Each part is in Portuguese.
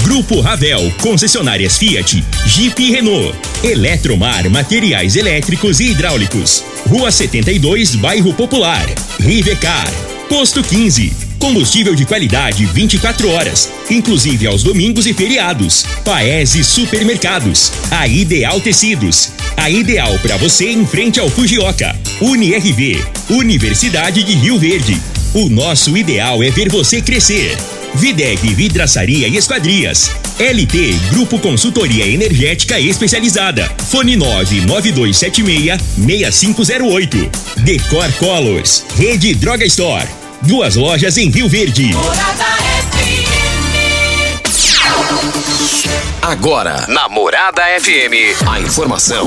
Grupo Ravel, concessionárias Fiat, Jeep e Renault. Eletromar, materiais elétricos e hidráulicos. Rua 72, Bairro Popular. Rivecar. Posto 15. Combustível de qualidade 24 horas, inclusive aos domingos e feriados. Paese Supermercados. A Ideal Tecidos. A ideal para você em frente ao Fujioka. UniRV. Universidade de Rio Verde. O nosso ideal é ver você crescer. Videg Vidraçaria e Esquadrias. LT Grupo Consultoria Energética Especializada. Fone 99276-6508. Decor Colors. Rede Droga Store. Duas lojas em Rio Verde. Agora, na Morada FM, a informação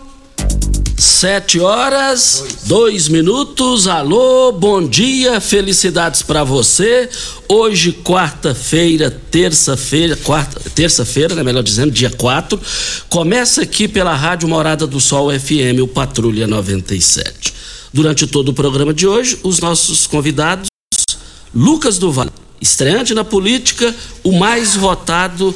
Sete horas, dois minutos. Alô, bom dia, felicidades para você. Hoje, quarta-feira, terça-feira, quarta, terça-feira, né, melhor dizendo, dia 4. Começa aqui pela Rádio Morada do Sol FM, o Patrulha 97. Durante todo o programa de hoje, os nossos convidados, Lucas Duval, estreante na política, o mais votado,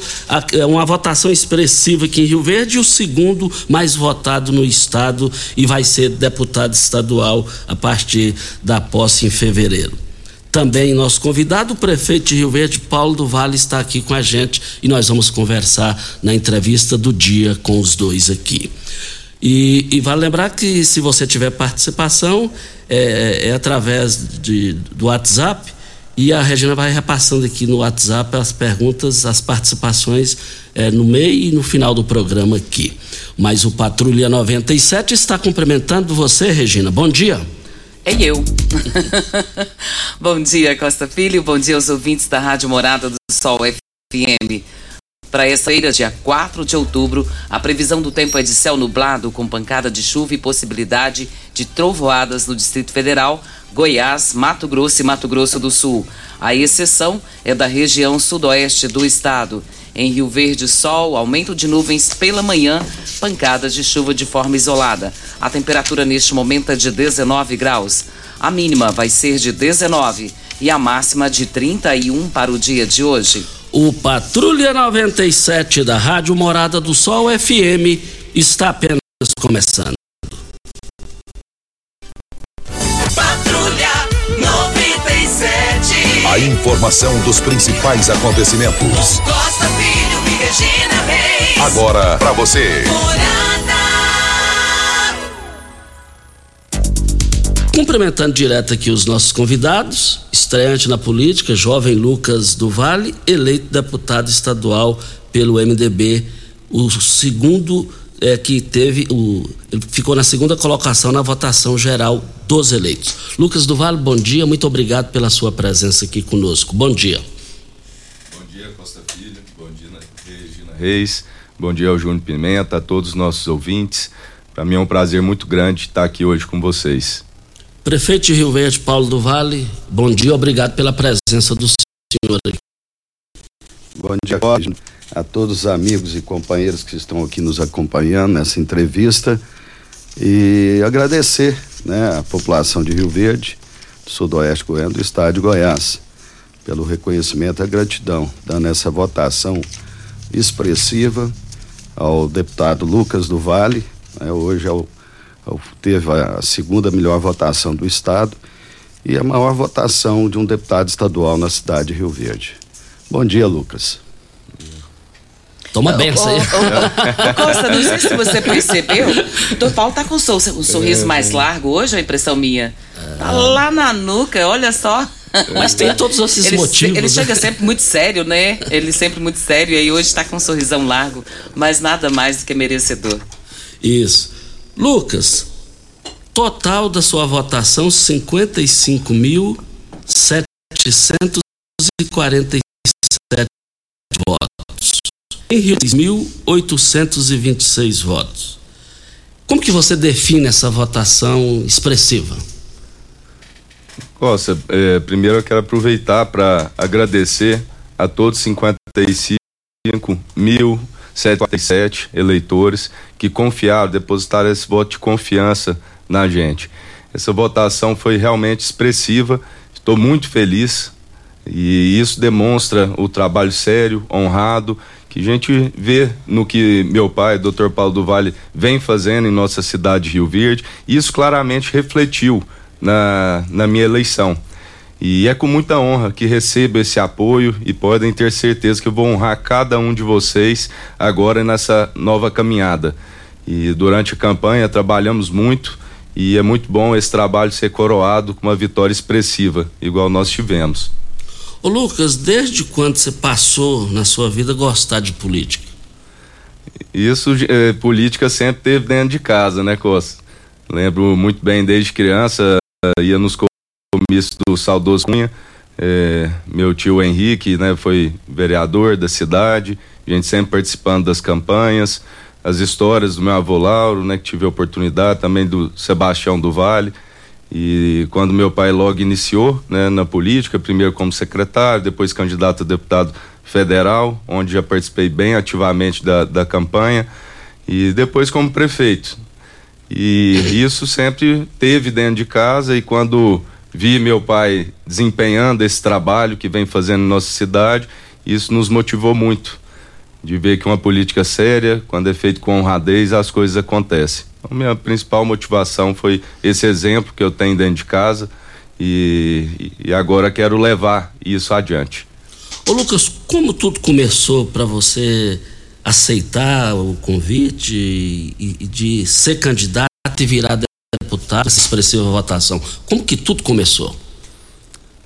é uma votação expressiva aqui em Rio Verde, o segundo mais votado no estado e vai ser deputado estadual a partir da posse em fevereiro. Também nosso convidado, o prefeito de Rio Verde, Paulo do Vale, está aqui com a gente e nós vamos conversar na entrevista do dia com os dois aqui. E, e vale lembrar que se você tiver participação, é, é através de, do WhatsApp e a Regina vai repassando aqui no WhatsApp as perguntas, as participações é, no meio e no final do programa aqui. Mas o Patrulha 97 está cumprimentando você, Regina. Bom dia. É eu. bom dia, Costa Filho. Bom dia aos ouvintes da Rádio Morada do Sol FM. Para essa feira, dia 4 de outubro, a previsão do tempo é de céu nublado, com pancada de chuva e possibilidade de trovoadas no Distrito Federal, Goiás, Mato Grosso e Mato Grosso do Sul. A exceção é da região sudoeste do estado. Em Rio Verde, sol, aumento de nuvens pela manhã, pancadas de chuva de forma isolada. A temperatura neste momento é de 19 graus. A mínima vai ser de 19 e a máxima de 31 para o dia de hoje. O Patrulha 97 da Rádio Morada do Sol FM está apenas começando. A informação dos principais acontecimentos. Costa Filho e Regina Reis. Agora para você. Cumprimentando direto aqui os nossos convidados, estreante na política, jovem Lucas do Vale, eleito deputado estadual pelo MDB, o segundo é, que teve o ficou na segunda colocação na votação geral dos eleitos. Lucas do Vale, bom dia, muito obrigado pela sua presença aqui conosco. Bom dia. Bom dia, Costa Filho. Bom dia, Regina Reis. Bom dia ao Júnior Pimenta, a todos os nossos ouvintes. Para mim é um prazer muito grande estar aqui hoje com vocês. Prefeito de Rio Verde, Paulo do Vale, bom dia, obrigado pela presença do senhor aqui. Bom dia, Cosme, a todos os amigos e companheiros que estão aqui nos acompanhando nessa entrevista e agradecer né, a população de Rio Verde, do Sudoeste Goiano, do Estado de Goiás, pelo reconhecimento e a gratidão, dando essa votação expressiva ao deputado Lucas do Vale, né, hoje é o teve a segunda melhor votação do estado e a maior votação de um deputado estadual na cidade de Rio Verde. Bom dia, Lucas. Toma benção aí. Costa, não sei se você percebeu, o doutor Paulo tá com um sorriso é. mais largo hoje, ou é impressão minha? Tá ah. lá na nuca, olha só. Mas tem todos esses ele, motivos. Ele né? chega sempre muito sério, né? Ele sempre muito sério e aí hoje está com um sorrisão largo, mas nada mais do que merecedor. Isso. Lucas, total da sua votação 55.745 3.826 votos. Como que você define essa votação expressiva? Costa, é, primeiro eu quero aproveitar para agradecer a todos 55.747 eleitores que confiaram, depositaram esse voto de confiança na gente. Essa votação foi realmente expressiva, estou muito feliz e isso demonstra o trabalho sério, honrado que a gente vê no que meu pai, Dr. Paulo do Vale, vem fazendo em nossa cidade de Rio Verde. Isso claramente refletiu na, na minha eleição. E é com muita honra que recebo esse apoio e podem ter certeza que eu vou honrar cada um de vocês agora nessa nova caminhada. E durante a campanha trabalhamos muito e é muito bom esse trabalho ser coroado com uma vitória expressiva, igual nós tivemos. Ô Lucas, desde quando você passou na sua vida a gostar de política? Isso, eh, política sempre teve dentro de casa, né, Costa? Lembro muito bem desde criança, eh, ia nos comícios do saudoso Cunha. eh, meu tio Henrique, né, foi vereador da cidade, a gente sempre participando das campanhas, as histórias do meu avô Lauro, né, que tive a oportunidade, também do Sebastião do Vale. E quando meu pai logo iniciou né, na política, primeiro como secretário, depois candidato a deputado federal, onde já participei bem ativamente da, da campanha, e depois como prefeito. E isso sempre teve dentro de casa, e quando vi meu pai desempenhando esse trabalho que vem fazendo em nossa cidade, isso nos motivou muito. De ver que uma política séria, quando é feito com honradez, as coisas acontecem. Então, minha principal motivação foi esse exemplo que eu tenho dentro de casa e, e agora quero levar isso adiante. Ô Lucas, como tudo começou para você aceitar o convite e, e de ser candidato e virar deputado, essa expressiva votação? Como que tudo começou?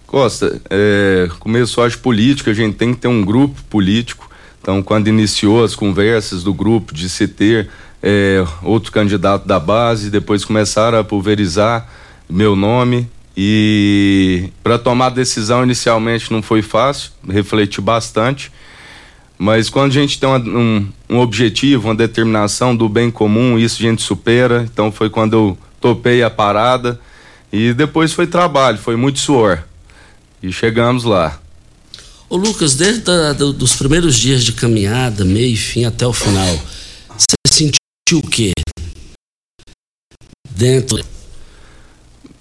Costa, é, começou as políticas, a gente tem que ter um grupo político. Então, quando iniciou as conversas do grupo de se ter é, outro candidato da base, depois começaram a pulverizar meu nome e para tomar a decisão inicialmente não foi fácil, refleti bastante, mas quando a gente tem um, um objetivo, uma determinação do bem comum, isso a gente supera. Então foi quando eu topei a parada e depois foi trabalho, foi muito suor e chegamos lá. Ô Lucas, desde a, do, dos primeiros dias de caminhada, meio e fim até o final, o quê? Dentro.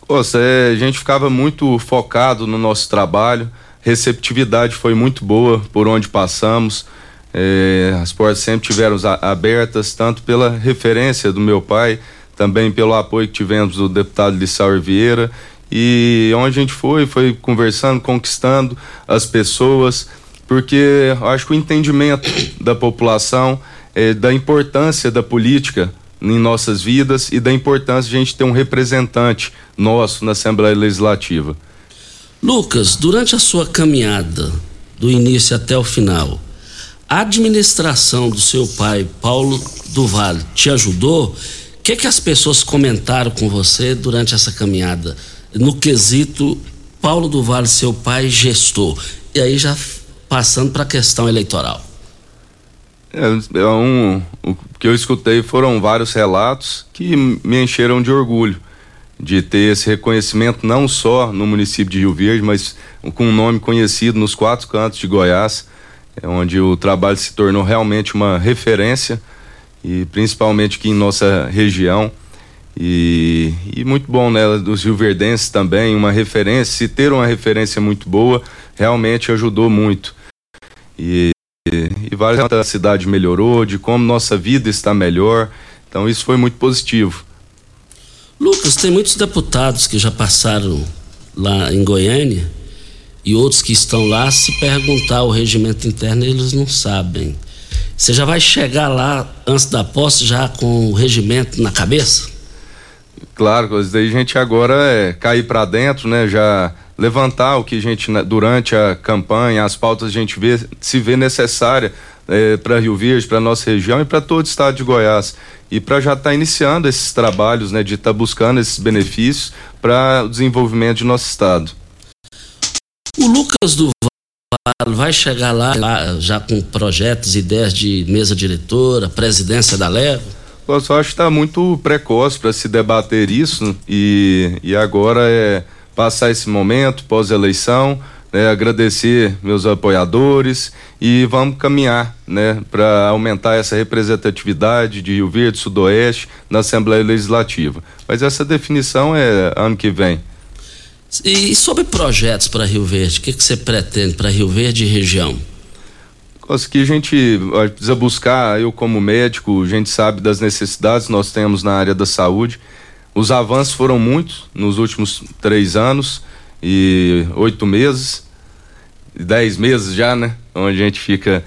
Nossa, é, a gente ficava muito focado no nosso trabalho, receptividade foi muito boa por onde passamos, é, as portas sempre tiveram abertas, tanto pela referência do meu pai, também pelo apoio que tivemos do deputado Lissauer Vieira e onde a gente foi, foi conversando, conquistando as pessoas, porque acho que o entendimento da população é, da importância da política em nossas vidas e da importância de a gente ter um representante nosso na Assembleia Legislativa. Lucas, durante a sua caminhada, do início até o final, a administração do seu pai, Paulo do Vale, te ajudou? O que, que as pessoas comentaram com você durante essa caminhada? No quesito Paulo do Vale, seu pai, gestor. E aí já passando para a questão eleitoral. É, é um, o que eu escutei foram vários relatos que me encheram de orgulho de ter esse reconhecimento não só no município de Rio Verde, mas com um nome conhecido nos quatro cantos de Goiás, é onde o trabalho se tornou realmente uma referência e principalmente aqui em nossa região. E, e muito bom, né? Dos rioverdenses também, uma referência, se ter uma referência muito boa, realmente ajudou muito. E, e várias a cidade melhorou, de como nossa vida está melhor. Então isso foi muito positivo. Lucas, tem muitos deputados que já passaram lá em Goiânia e outros que estão lá, se perguntar o regimento interno, eles não sabem. Você já vai chegar lá antes da posse já com o regimento na cabeça? Claro, daí a gente agora é cair para dentro, né? Já levantar o que a gente, né, durante a campanha, as pautas a gente vê, se vê necessária eh, para Rio Verde, para nossa região e para todo o estado de Goiás. E para já estar tá iniciando esses trabalhos, né, de estar tá buscando esses benefícios para o desenvolvimento de nosso estado. O Lucas do vai chegar lá, lá já com projetos, ideias de mesa diretora, presidência da Leva? Eu só acho que está muito precoce para se debater isso e, e agora é passar esse momento pós-eleição, né, agradecer meus apoiadores e vamos caminhar né, para aumentar essa representatividade de Rio Verde, Sudoeste na Assembleia Legislativa. Mas essa definição é ano que vem. E sobre projetos para Rio Verde, o que, que você pretende para Rio Verde e região? Que a gente precisa buscar, eu como médico, a gente sabe das necessidades que nós temos na área da saúde. Os avanços foram muitos nos últimos três anos e oito meses, dez meses já, né? Onde a gente fica.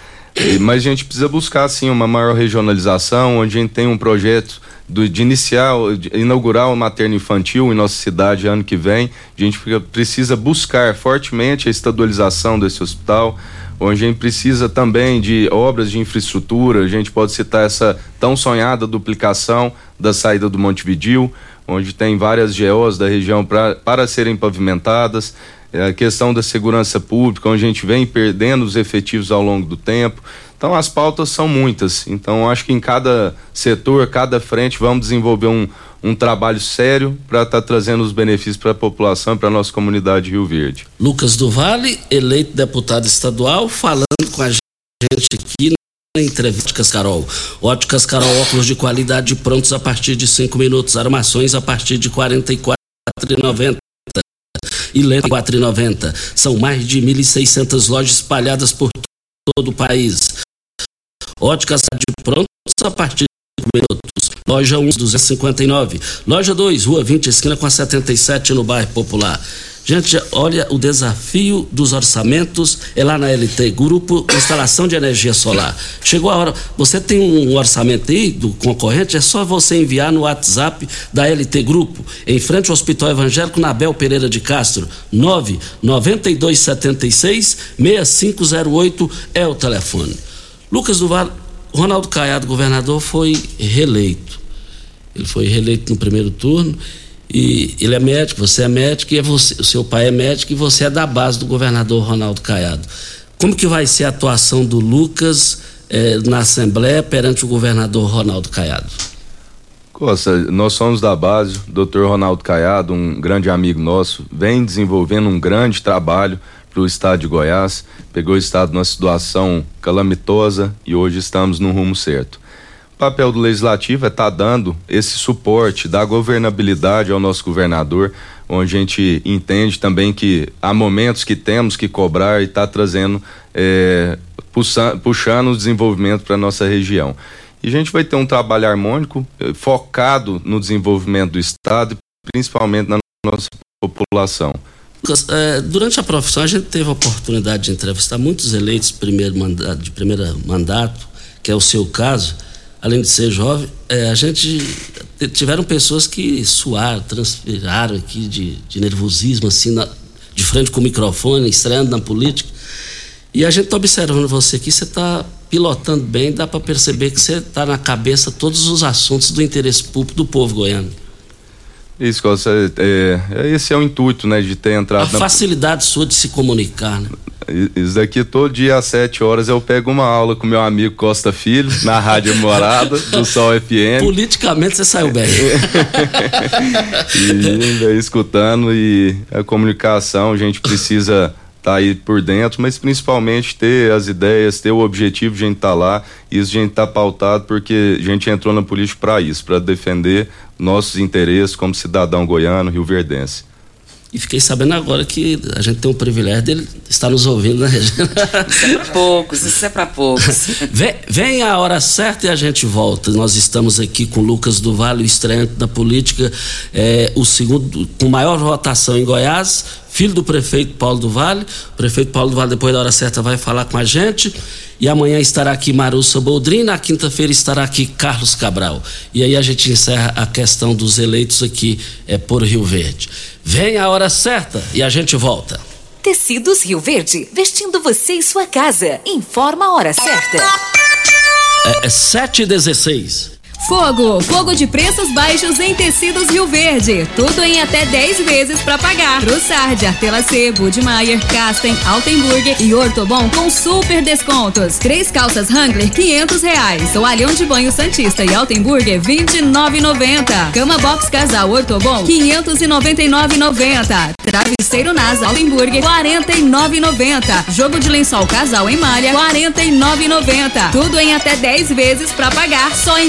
Mas a gente precisa buscar, sim, uma maior regionalização, onde a gente tem um projeto do, de iniciar, de inaugurar o materno infantil em nossa cidade ano que vem. A gente precisa buscar fortemente a estadualização desse hospital, onde a gente precisa também de obras de infraestrutura. A gente pode citar essa tão sonhada duplicação da saída do Montevidil, onde tem várias GOs da região pra, para serem pavimentadas. É a questão da segurança pública, onde a gente vem perdendo os efetivos ao longo do tempo. Então as pautas são muitas. Então acho que em cada setor, cada frente, vamos desenvolver um, um trabalho sério para estar tá trazendo os benefícios para a população, para a nossa comunidade Rio Verde. Lucas do Vale, eleito deputado estadual, falando com a gente aqui na entrevista Óticas Carol. Óticas Carol, óculos de qualidade prontos a partir de cinco minutos, armações a partir de e quatro e lente quatro São mais de 1.600 lojas espalhadas por todo o país. Óticas de prontos a partir de minutos. Loja 1, 259. Loja 2, Rua 20, esquina com a 77, no bairro Popular. Gente, olha o desafio dos orçamentos é lá na LT, Grupo Instalação de Energia Solar. Chegou a hora, você tem um orçamento aí do concorrente, é só você enviar no WhatsApp da LT Grupo, em frente ao Hospital Evangélico Nabel Pereira de Castro, 99276 6508 é o telefone. Lucas do Vale, Ronaldo Caiado, governador, foi reeleito. Ele foi reeleito no primeiro turno e ele é médico, você é médico, e é você, o seu pai é médico e você é da base do governador Ronaldo Caiado. Como que vai ser a atuação do Lucas eh, na Assembleia perante o governador Ronaldo Caiado? Costa, nós somos da base, o doutor Ronaldo Caiado, um grande amigo nosso, vem desenvolvendo um grande trabalho para o estado de Goiás, pegou o estado numa situação calamitosa e hoje estamos no rumo certo. Papel do legislativo é estar tá dando esse suporte, dar governabilidade ao nosso governador, onde a gente entende também que há momentos que temos que cobrar e está trazendo, é, puxando, puxando o desenvolvimento para nossa região. E a gente vai ter um trabalho harmônico, eh, focado no desenvolvimento do Estado e principalmente na nossa população. Lucas, é, durante a profissão a gente teve a oportunidade de entrevistar muitos eleitos primeiro mandato, de primeiro mandato, que é o seu caso. Além de ser jovem, é, a gente tiveram pessoas que suaram, transpiraram aqui de, de nervosismo, assim, na, de frente com o microfone, estreando na política. E a gente está observando você aqui, você está pilotando bem, dá para perceber que você está na cabeça todos os assuntos do interesse público do povo goiano. Isso, é, é, esse é o intuito, né, de ter entrado. A na... facilidade sua de se comunicar, né? Isso daqui todo dia às 7 horas eu pego uma aula com meu amigo Costa Filho, na Rádio Morada, do Sol FM. Politicamente você saiu bem. e escutando e a comunicação, a gente precisa tá aí por dentro, mas principalmente ter as ideias, ter o objetivo de a gente estar tá lá, e isso a gente tá pautado porque a gente entrou na política para isso, para defender nossos interesses como cidadão goiano, rio-verdense. E fiquei sabendo agora que a gente tem o privilégio dele estar nos ouvindo na região. Isso é para poucos, isso é para poucos. vem, vem, a hora certa e a gente volta. Nós estamos aqui com Lucas do Vale, o estreante da política, é, o segundo, com maior votação em Goiás, filho do prefeito Paulo do Vale. O prefeito Paulo do Vale, depois da hora certa, vai falar com a gente. E amanhã estará aqui Marussa Boldrin, na quinta-feira estará aqui Carlos Cabral. E aí a gente encerra a questão dos eleitos aqui é, por Rio Verde. Vem a hora certa e a gente volta. Tecidos Rio Verde, vestindo você e sua casa. Informa a hora certa. É, é 7 e 16 Fogo, fogo de preços baixos em tecidos Rio Verde. Tudo em até 10 vezes para pagar. Trussard, Artelacê, Budmeier, Casten, Altenburger e Ortobon com super descontos. Três calças Wrangler, 500 reais. Toalhão de banho Santista e Altenburger, 29,90. Cama Box Casal Ortobon, 599,90. Travesseiro Nas Altenburger, 49,90. Jogo de lençol Casal em malha, 49,90. Tudo em até 10 vezes para pagar só em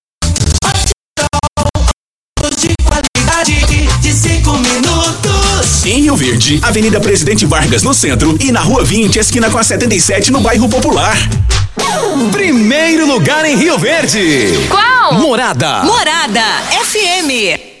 Rio Verde, Avenida Presidente Vargas no centro e na Rua 20, esquina com a 77 no bairro Popular. Primeiro lugar em Rio Verde. Qual? Morada. Morada FM.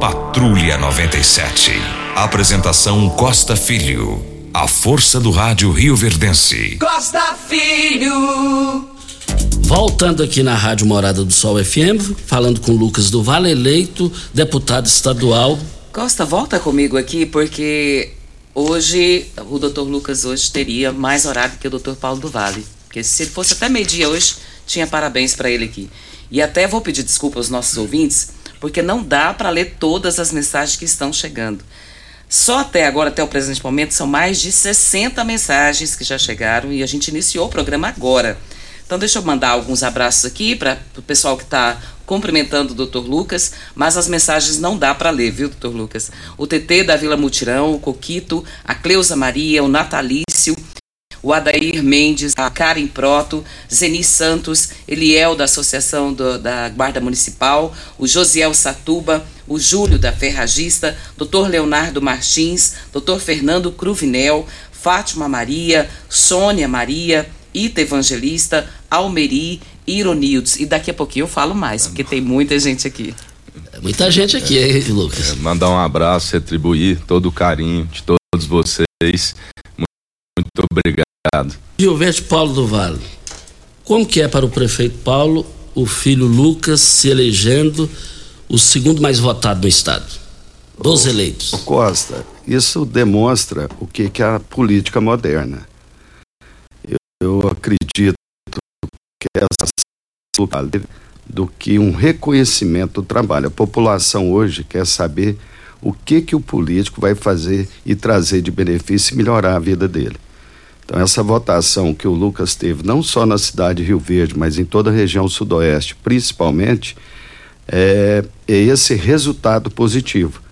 Patrulha 97. Apresentação Costa Filho. A força do rádio Rio Verdense. Costa Filho. Voltando aqui na Rádio Morada do Sol FM, falando com Lucas do Vale, eleito deputado estadual. Costa, volta comigo aqui, porque hoje, o doutor Lucas hoje teria mais horário que o doutor Paulo do Vale. Porque se ele fosse até meio-dia hoje, tinha parabéns para ele aqui. E até vou pedir desculpa aos nossos ouvintes, porque não dá para ler todas as mensagens que estão chegando. Só até agora, até o presente momento, são mais de 60 mensagens que já chegaram e a gente iniciou o programa agora. Então, deixa eu mandar alguns abraços aqui para o pessoal que está cumprimentando o Dr. Lucas, mas as mensagens não dá para ler, viu, Dr. Lucas? O TT da Vila Mutirão, o Coquito, a Cleusa Maria, o Natalício, o Adair Mendes, a Karen Proto, Zeni Santos, Eliel da Associação do, da Guarda Municipal, o Josiel Satuba, o Júlio da Ferragista, Dr. Leonardo Martins, Dr. Fernando Cruvinel, Fátima Maria, Sônia Maria, Ita Evangelista, Almeri, Ironildes. E daqui a pouquinho eu falo mais, porque tem muita gente aqui. Muita gente aqui, hein, Lucas? É, mandar um abraço, retribuir todo o carinho de todos vocês. Muito obrigado. Rio Verde Paulo do Vale. Como que é para o prefeito Paulo, o filho Lucas se elegendo o segundo mais votado no estado? Dos eleitos. Ô Costa, isso demonstra o que, que é a política moderna. Eu, eu acredito que essa do que um reconhecimento do trabalho. A população hoje quer saber o que que o político vai fazer e trazer de benefício e melhorar a vida dele. Então, essa votação que o Lucas teve, não só na cidade de Rio Verde, mas em toda a região sudoeste, principalmente, é, é esse resultado positivo.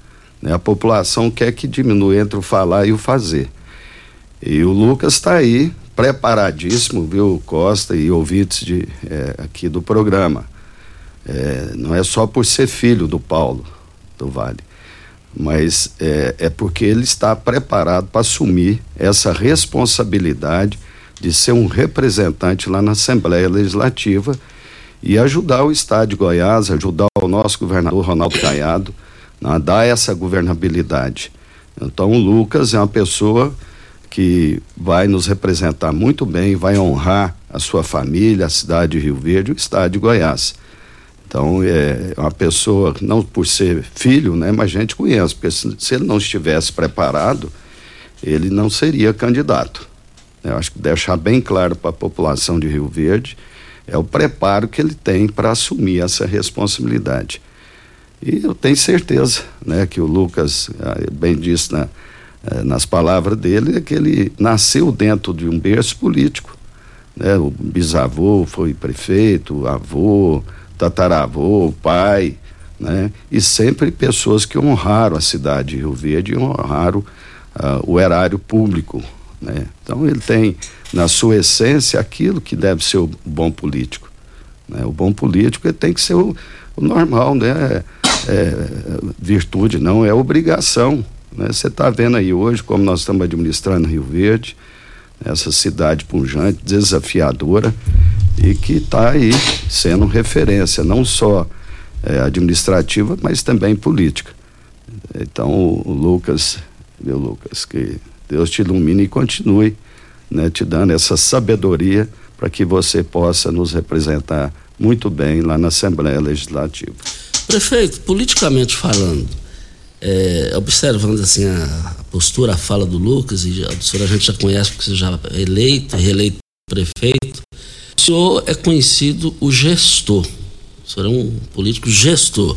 Né? A população quer que diminua entre o falar e o fazer. E o Lucas está aí, preparadíssimo, viu, Costa e ouvintes de, é, aqui do programa. É, não é só por ser filho do Paulo do Vale, mas é, é porque ele está preparado para assumir essa responsabilidade de ser um representante lá na Assembleia Legislativa e ajudar o Estado de Goiás, ajudar o nosso governador Ronaldo Caiado a dar essa governabilidade. Então, o Lucas é uma pessoa que vai nos representar muito bem, vai honrar a sua família, a cidade de Rio Verde, o estado de Goiás. Então, é uma pessoa, não por ser filho, né, mas a gente conhece, porque se, se ele não estivesse preparado, ele não seria candidato. Eu acho que deixar bem claro para a população de Rio Verde é o preparo que ele tem para assumir essa responsabilidade. E eu tenho certeza, né, que o Lucas ah, bem disse na, eh, nas palavras dele, é que ele nasceu dentro de um berço político. Né? O bisavô foi prefeito, avô, tataravô, pai, né? E sempre pessoas que honraram a cidade de Rio Verde honraram uh, o erário público, né? Então ele tem na sua essência aquilo que deve ser o bom político, né? O bom político ele tem que ser o, o normal, né? É, virtude não é obrigação, né? Você está vendo aí hoje como nós estamos administrando Rio Verde, essa cidade punjante, desafiadora e que está aí sendo referência, não só é, administrativa, mas também política. Então, o, Lucas, meu Lucas, que Deus te ilumine e continue né, te dando essa sabedoria para que você possa nos representar muito bem lá na Assembleia Legislativa. Prefeito, politicamente falando, é, observando assim a, a, postura, a fala do Lucas, e a senhora a gente já conhece porque você já é eleito, reeleito prefeito, o senhor é conhecido o gestor. O senhor é um político gestor.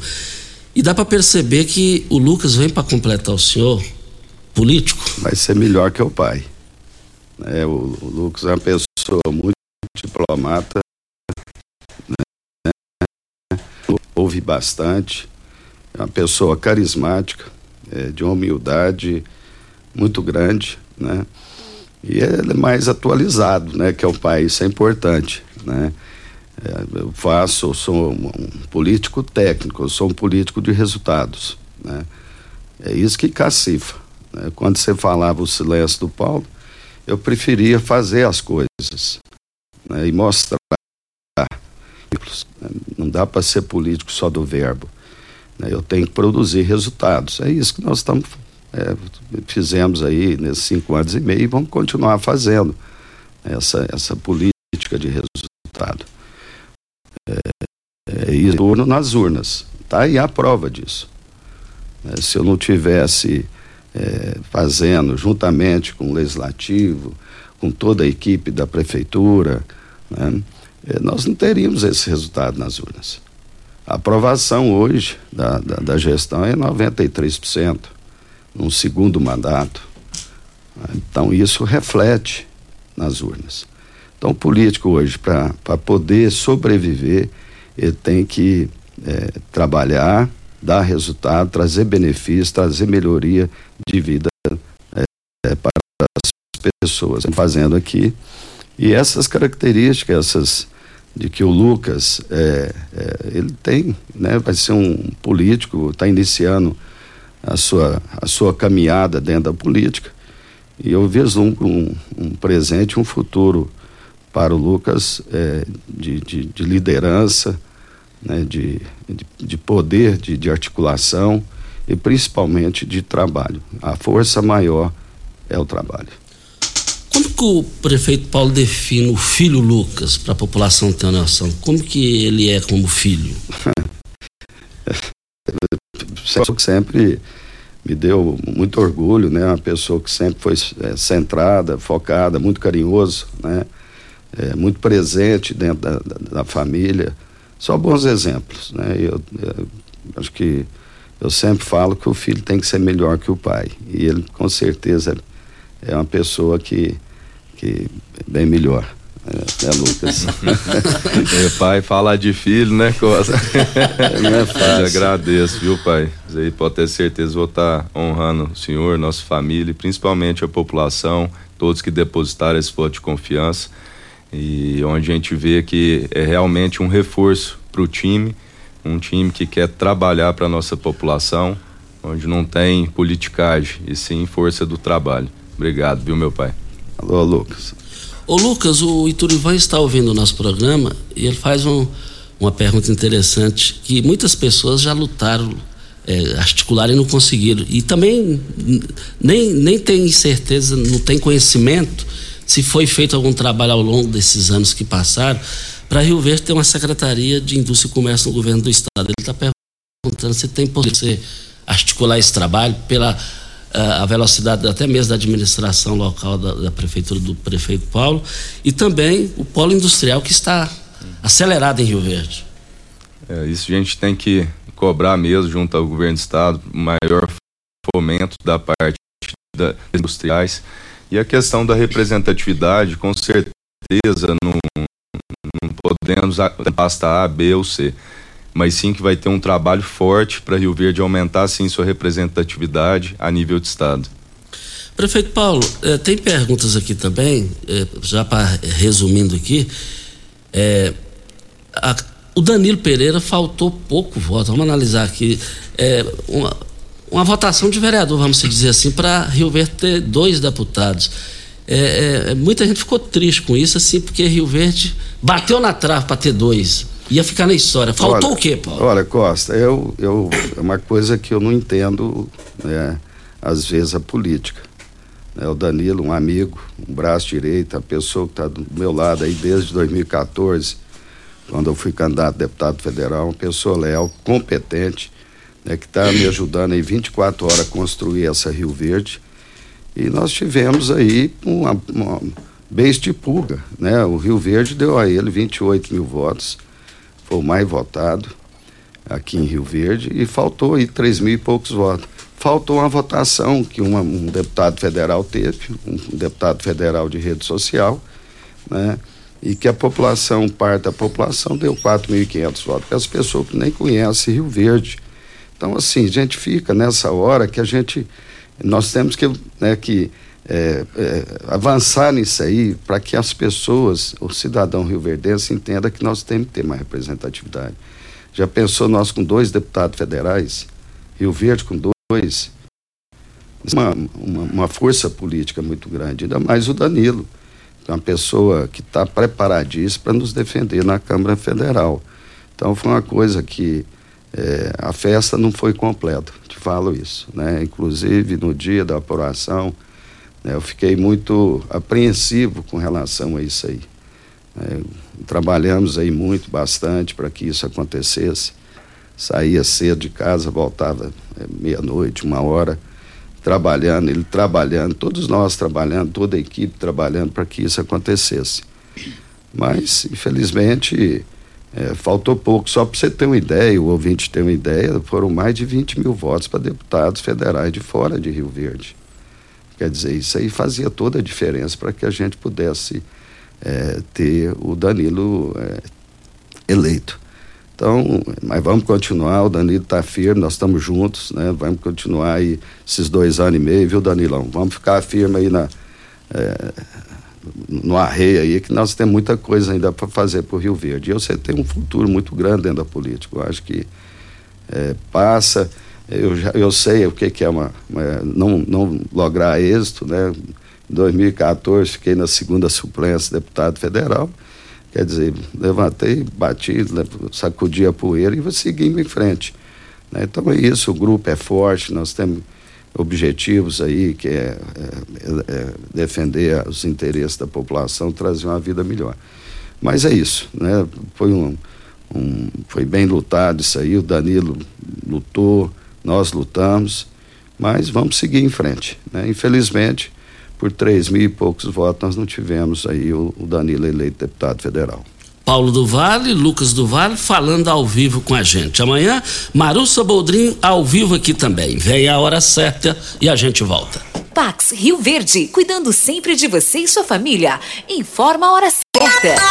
E dá para perceber que o Lucas vem para completar o senhor político. Vai ser melhor que o pai. É, o, o Lucas é uma pessoa muito diplomata, né? ouve bastante, é uma pessoa carismática, é, de uma humildade muito grande, né? E ele é mais atualizado, né? Que é o país, isso é importante, né? É, eu faço, eu sou um, político técnico, eu sou um político de resultados, né? É isso que cacifa. Né? Quando você falava o silêncio do Paulo, eu preferia fazer as coisas né? e mostrar. Não dá para ser político só do verbo. Né? Eu tenho que produzir resultados. É isso que nós estamos é, fizemos aí nesses cinco anos e meio e vamos continuar fazendo essa, essa política de resultado. É, é, e turno nas urnas. Está aí a prova disso. É, se eu não tivesse é, fazendo juntamente com o legislativo, com toda a equipe da prefeitura, né, é, nós não teríamos esse resultado nas urnas. A aprovação hoje da, da, da gestão é 93%, num segundo mandato. Então, isso reflete nas urnas. Então, o político hoje, para poder sobreviver, ele tem que é, trabalhar, dar resultado, trazer benefícios, trazer melhoria de vida é, é, para as pessoas. Fazendo aqui. E essas características, essas de que o Lucas é, é, ele tem, né, vai ser um político, está iniciando a sua, a sua caminhada dentro da política. E eu vislumbro um, um presente, um futuro para o Lucas é, de, de, de, liderança, né, de, de, de poder de, de articulação e principalmente de trabalho. A força maior é o trabalho. Como que o prefeito Paulo define o filho Lucas para a população ter uma noção? Como que ele é como filho? sempre me deu muito orgulho, né? Uma pessoa que sempre foi é, centrada, focada, muito carinhoso, né? É, muito presente dentro da, da, da, família. Só bons exemplos, né? Eu, eu, acho que eu sempre falo que o filho tem que ser melhor que o pai e ele com certeza é uma pessoa que que é bem melhor. É, né, Lucas? é, pai, falar de filho, né, Costa? Não é fácil. Agradeço, viu, pai? Aí pode ter certeza, vou estar honrando o senhor, nossa família, e principalmente a população, todos que depositaram esse voto de confiança. E onde a gente vê que é realmente um reforço para o time, um time que quer trabalhar para a nossa população, onde não tem politicagem, e sim força do trabalho. Obrigado, viu, meu pai? Alô, Lucas. Ô Lucas, o Iturivan está ouvindo o nosso programa e ele faz um, uma pergunta interessante que muitas pessoas já lutaram, é, articularam e não conseguiram. E também nem, nem tem certeza, não tem conhecimento se foi feito algum trabalho ao longo desses anos que passaram para Rio Verde ter uma secretaria de indústria e comércio no governo do estado. Ele está perguntando se tem poder articular esse trabalho pela a velocidade até mesmo da administração local da, da, prefeitura do prefeito Paulo e também o polo industrial que está acelerado em Rio Verde. É, isso a gente tem que cobrar mesmo junto ao governo do estado maior fomento da parte das industriais e a questão da representatividade com certeza não, não podemos basta A, B ou C mas sim que vai ter um trabalho forte para Rio Verde aumentar sim sua representatividade a nível de estado. Prefeito Paulo, eh, tem perguntas aqui também, eh, já para resumindo aqui, eh, a, o Danilo Pereira faltou pouco voto. Vamos analisar aqui uma, uma, votação de vereador, vamos dizer assim, para Rio Verde ter dois deputados. muita gente ficou triste com isso, assim, porque Rio Verde bateu na trave para ter dois ia ficar na história. Faltou olha, o quê, Paulo? Olha, Costa, eu, eu, é uma coisa que eu não entendo, né, às vezes, a política. É, o Danilo, um amigo, um braço direito, a pessoa que está do meu lado aí desde 2014, quando eu fui candidato a deputado federal, uma pessoa leal, competente, né, que está me ajudando aí 24 horas a construir essa Rio Verde. E nós tivemos aí uma, uma beijo de pulga, né? O Rio Verde deu a ele 28 mil votos foi o mais votado aqui em Rio Verde e faltou aí três mil e poucos votos. Faltou uma votação que uma, um deputado federal teve, um, deputado federal de rede social, né? E que a população, parte da população, deu 4.500 votos. As pessoas que nem conhecem Rio Verde. Então, assim, a gente fica nessa hora que a gente. Nós temos que, né, que é, é, avançar nisso aí para que as pessoas, o cidadão rioverdense, entenda que nós temos que ter mais representatividade. Já pensou nós com dois deputados federais, Rio Verde com dois, uma, uma, uma força política muito grande, ainda mais o Danilo, é uma pessoa que está preparadíssima para nos defender na Câmara Federal. Então foi uma coisa que é, a festa não foi completa, te falo isso, né? Inclusive no dia da apuração, eu fiquei muito apreensivo com relação a isso aí. É, trabalhamos aí muito, bastante, para que isso acontecesse. Saía cedo de casa, voltava é, meia-noite, uma hora, trabalhando, ele trabalhando, todos nós trabalhando, toda a equipe trabalhando para que isso acontecesse. Mas, infelizmente, é, faltou pouco. Só para você ter uma ideia, o ouvinte ter uma ideia, foram mais de 20 mil votos para deputados federais de fora de Rio Verde. Quer dizer, isso aí fazia toda a diferença para que a gente pudesse é, ter o Danilo é, eleito. Então, mas vamos continuar, o Danilo está firme, nós estamos juntos, né? Vamos continuar aí esses dois anos e meio, viu, Danilão? Vamos ficar firme aí na, é, no arreio aí, que nós temos muita coisa ainda para fazer para o Rio Verde. E você tem um futuro muito grande dentro da política. Eu acho que é, passa eu, já, eu sei o que, que é uma, uma, não, não lograr êxito, né? Em 2014 fiquei na segunda suplência deputado federal, quer dizer, levantei, bati, sacudi a poeira e seguimos em frente. Né? Então é isso, o grupo é forte, nós temos objetivos aí que é, é, é defender os interesses da população, trazer uma vida melhor. Mas é isso, né? Foi um, um foi bem lutado isso aí, o Danilo lutou, nós lutamos, mas vamos seguir em frente. Né? Infelizmente, por três mil e poucos votos, nós não tivemos aí o, o Danilo eleito deputado federal. Paulo do Vale, Lucas do Vale, falando ao vivo com a gente. Amanhã, Marussa Boldrin ao vivo aqui também. Vem a hora certa e a gente volta. Pax Rio Verde, cuidando sempre de você e sua família. Informa a hora certa.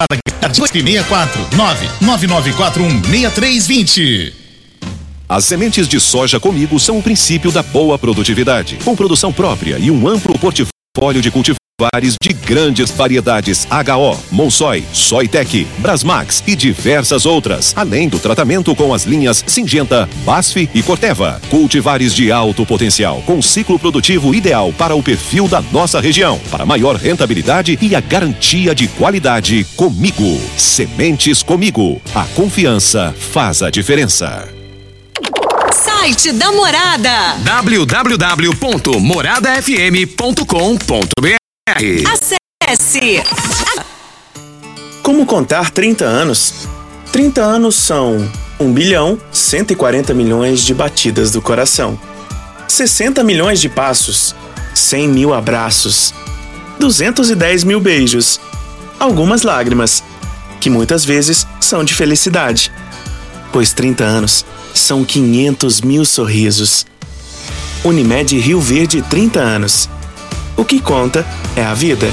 Avenida Presidente Vargas, 264 99941 6320. As sementes de soja comigo são o princípio da boa produtividade, com produção própria e um amplo portfólio de cultivares de grandes variedades HO, Monsoi, Soitec, Brasmax e diversas outras, além do tratamento com as linhas Singenta, Basf e Corteva. Cultivares de alto potencial, com ciclo produtivo ideal para o perfil da nossa região, para maior rentabilidade e a garantia de qualidade comigo. Sementes comigo. A confiança faz a diferença. Site da Morada. www.moradafm.com.br Acesse. Como contar 30 anos? 30 anos são 1 bilhão 140 milhões de batidas do coração, 60 milhões de passos, 100 mil abraços, 210 mil beijos, algumas lágrimas, que muitas vezes são de felicidade, pois 30 anos são 500 mil sorrisos. Unimed Rio Verde 30 anos. O que conta é a vida.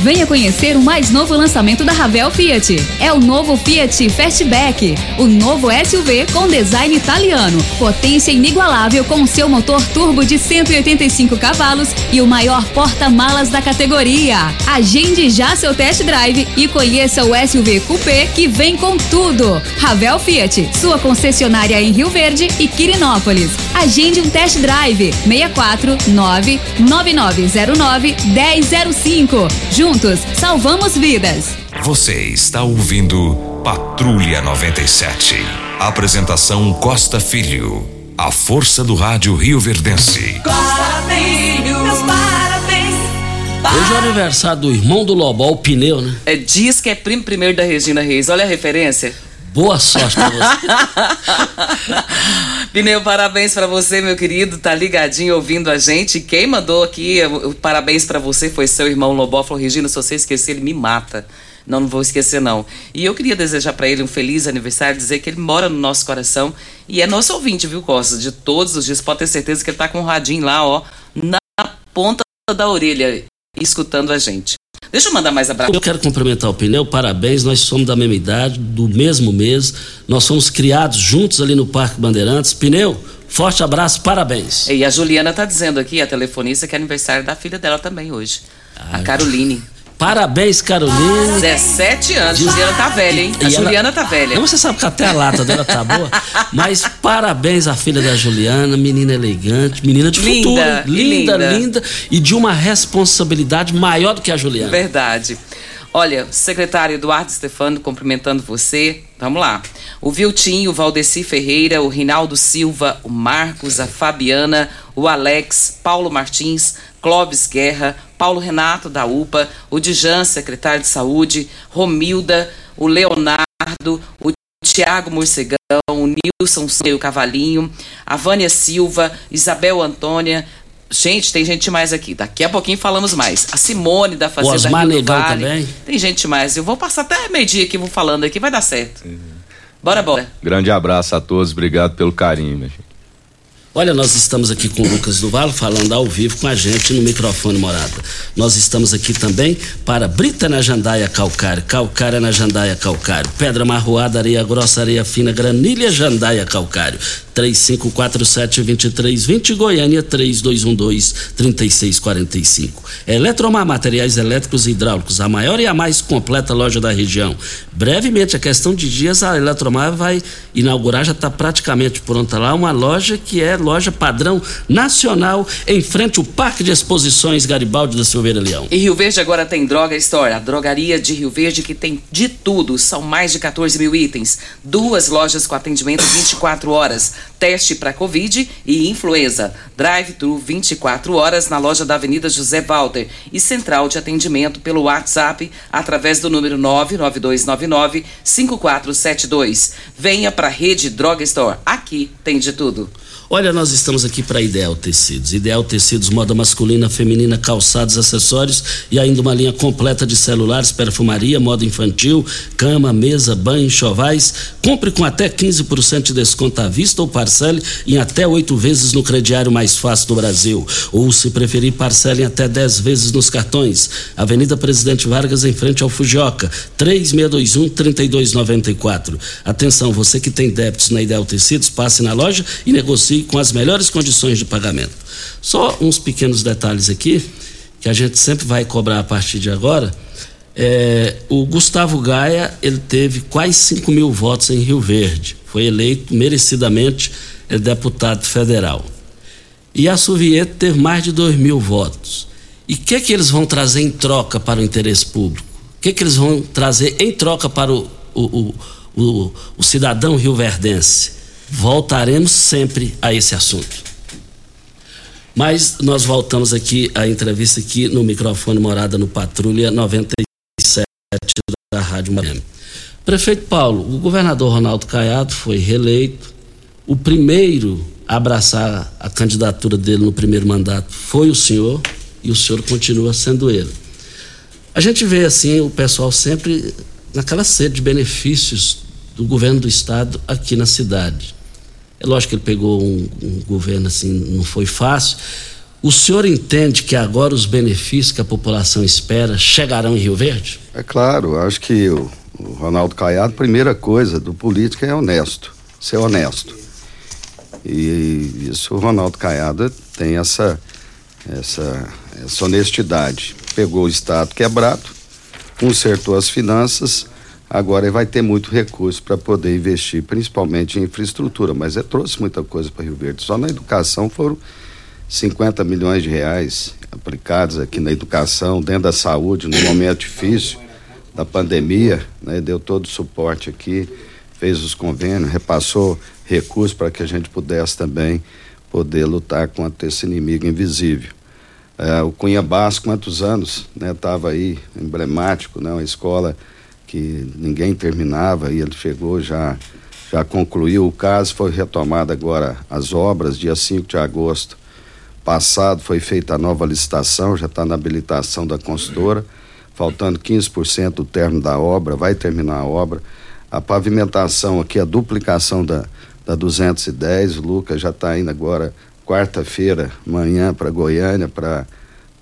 Venha conhecer o mais novo lançamento da Ravel Fiat. É o novo Fiat Fastback, o novo SUV com design italiano, potência inigualável com seu motor turbo de 185 cavalos e o maior porta-malas da categoria. Agende já seu test drive e conheça o SUV Coupé que vem com tudo. Ravel Fiat, sua concessionária em Rio Verde e Quirinópolis. Agende um test drive 64 99909 1005. Juntos, salvamos vidas. Você está ouvindo Patrulha 97. Apresentação Costa Filho. A força do rádio Rio Verdense. Parabéns, meus parabéns. Hoje é o aniversário do irmão do Lobó, o pneu, né? É, diz que é primo primeiro da Regina Reis. Olha a referência. Boa sorte pra você. Pneu, parabéns pra você, meu querido. Tá ligadinho ouvindo a gente. Quem mandou aqui o parabéns pra você foi seu irmão Lobó. Falou, Regina, se você esquecer, ele me mata. Não, não vou esquecer, não. E eu queria desejar para ele um feliz aniversário, dizer que ele mora no nosso coração e é nosso ouvinte, viu, Costa? De todos os dias. Pode ter certeza que ele tá com um radinho lá, ó, na ponta da orelha, escutando a gente. Deixa eu mandar mais abraço. Eu quero cumprimentar o Pneu, parabéns, nós somos da mesma idade, do mesmo mês, nós somos criados juntos ali no Parque Bandeirantes. Pneu, forte abraço, parabéns. E a Juliana tá dizendo aqui, a telefonista, que é aniversário da filha dela também hoje. a Caroline. Parabéns, Carolina. 17 anos. Diz- Juliana tá velha, hein? A E ela- Juliana tá velha. Não, você sabe que até a lata dela tá boa. Mas parabéns à filha da Juliana, menina elegante, menina de Linda, futuro. Linda, linda. linda. E de uma responsabilidade maior do que a Juliana. Verdade. Olha, secretário Eduardo Stefano cumprimentando você. Vamos lá. O Viltinho, o Valdeci Ferreira, o Rinaldo Silva, o Marcos, a Fabiana, o Alex, Paulo Martins, Clóvis Guerra, Paulo Renato da UPA, o Dijan, secretário de Saúde, Romilda, o Leonardo, o Tiago Morcegão, o Nilson o Cavalinho, a Vânia Silva, Isabel Antônia, Gente, tem gente mais aqui. Daqui a pouquinho falamos mais. A Simone da Fazenda Osmar Rio do Negão vale. também. Tem gente mais. Eu vou passar até meio-dia aqui, vou falando aqui, vai dar certo. Bora, bora. Grande abraço a todos, obrigado pelo carinho, minha gente. Olha, nós estamos aqui com o Lucas Duval falando ao vivo com a gente no microfone Morada. Nós estamos aqui também para Brita na Jandaia Calcário, Calcária na Jandaia Calcário, Pedra Marroada, Areia Grossa, Areia Fina, Granilha Jandaia Calcário. 3547-2320, Goiânia 3212-3645. Eletromar Materiais Elétricos e Hidráulicos, a maior e a mais completa loja da região. Brevemente, a questão de dias, a Eletromar vai inaugurar, já está praticamente pronta lá, uma loja que é loja padrão nacional em frente ao Parque de Exposições Garibaldi da Silveira Leão. E Rio Verde agora tem Droga Store, a drogaria de Rio Verde que tem de tudo. São mais de 14 mil itens. Duas lojas com atendimento 24 horas. Teste para Covid e influenza. Drive-thru 24 horas na loja da Avenida José Walter. E central de atendimento pelo WhatsApp através do número 99299-5472. Venha para a rede Droga Store. Aqui tem de tudo. Olha, nós estamos aqui para Ideal Tecidos. Ideal Tecidos, moda masculina, feminina, calçados, acessórios e ainda uma linha completa de celulares, perfumaria, moda infantil, cama, mesa, banho, enxovais. Compre com até 15% de desconto à vista ou parcele em até oito vezes no crediário mais fácil do Brasil. Ou, se preferir, parcele em até 10 vezes nos cartões. Avenida Presidente Vargas, em frente ao Fujioka, 3621-3294. Atenção, você que tem débitos na Ideal Tecidos, passe na loja e negocie com as melhores condições de pagamento. Só uns pequenos detalhes aqui, que a gente sempre vai cobrar a partir de agora. É, o Gustavo Gaia, ele teve quase 5 mil votos em Rio Verde. Foi eleito merecidamente é, deputado federal. E a Suvieta teve mais de 2 mil votos. E o que, que eles vão trazer em troca para o interesse público? O que, que eles vão trazer em troca para o, o, o, o, o cidadão rioverdense? Voltaremos sempre a esse assunto. Mas nós voltamos aqui à entrevista aqui no microfone Morada no Patrulha 97 da Rádio Miami. Prefeito Paulo, o governador Ronaldo Caiado foi reeleito. O primeiro a abraçar a candidatura dele no primeiro mandato foi o senhor e o senhor continua sendo ele. A gente vê assim o pessoal sempre naquela sede de benefícios do governo do estado aqui na cidade. É lógico que ele pegou um, um, governo assim, não foi fácil. O senhor entende que agora os benefícios que a população espera chegarão em Rio Verde? É claro, acho que o, o Ronaldo Caiado, primeira coisa do político é honesto, ser honesto. E isso o Ronaldo Caiado tem essa, essa, essa honestidade. Pegou o Estado quebrado, consertou as finanças, Agora vai ter muito recurso para poder investir, principalmente em infraestrutura, mas é, trouxe muita coisa para Rio Verde. Só na educação foram 50 milhões de reais aplicados aqui na educação, dentro da saúde, num momento difícil da pandemia, né? Deu todo o suporte aqui, fez os convênios, repassou recursos para que a gente pudesse também poder lutar contra esse inimigo invisível. É, o Cunha Basso, quantos anos, né? Tava aí, emblemático, né? Uma escola que ninguém terminava e ele chegou já já concluiu o caso, foi retomada agora as obras, dia 5 de agosto passado foi feita a nova licitação, já está na habilitação da consultora, faltando 15% do término da obra, vai terminar a obra. A pavimentação aqui, a duplicação da, da 210, o Lucas já está indo agora quarta-feira, manhã para Goiânia, para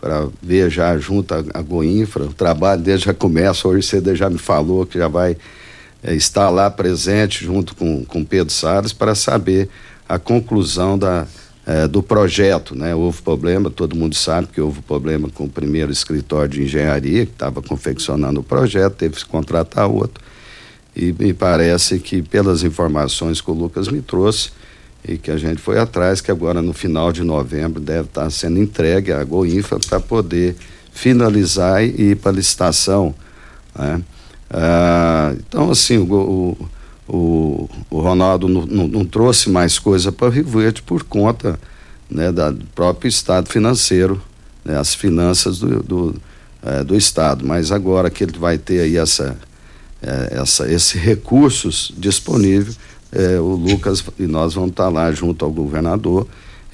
para ver já junto a, a Goinfra, o trabalho dele já começa, hoje você já me falou que já vai é, estar lá presente junto com, com Pedro Salles para saber a conclusão da, é, do projeto, né? Houve problema, todo mundo sabe que houve problema com o primeiro escritório de engenharia que estava confeccionando o projeto, teve que contratar outro. E me parece que pelas informações que o Lucas me trouxe, e que a gente foi atrás, que agora no final de novembro deve estar sendo entregue à Goinfa para poder finalizar e ir para licitação. Né? Ah, então, assim, o, o, o Ronaldo não, não, não, trouxe mais coisa para Rio Verde por conta né, da, do próprio estado financeiro, né, as finanças do, do, é, do estado. Mas agora que ele vai ter aí essa, é, essa, esses recursos disponíveis, é, o Lucas e nós vamos estar lá junto ao governador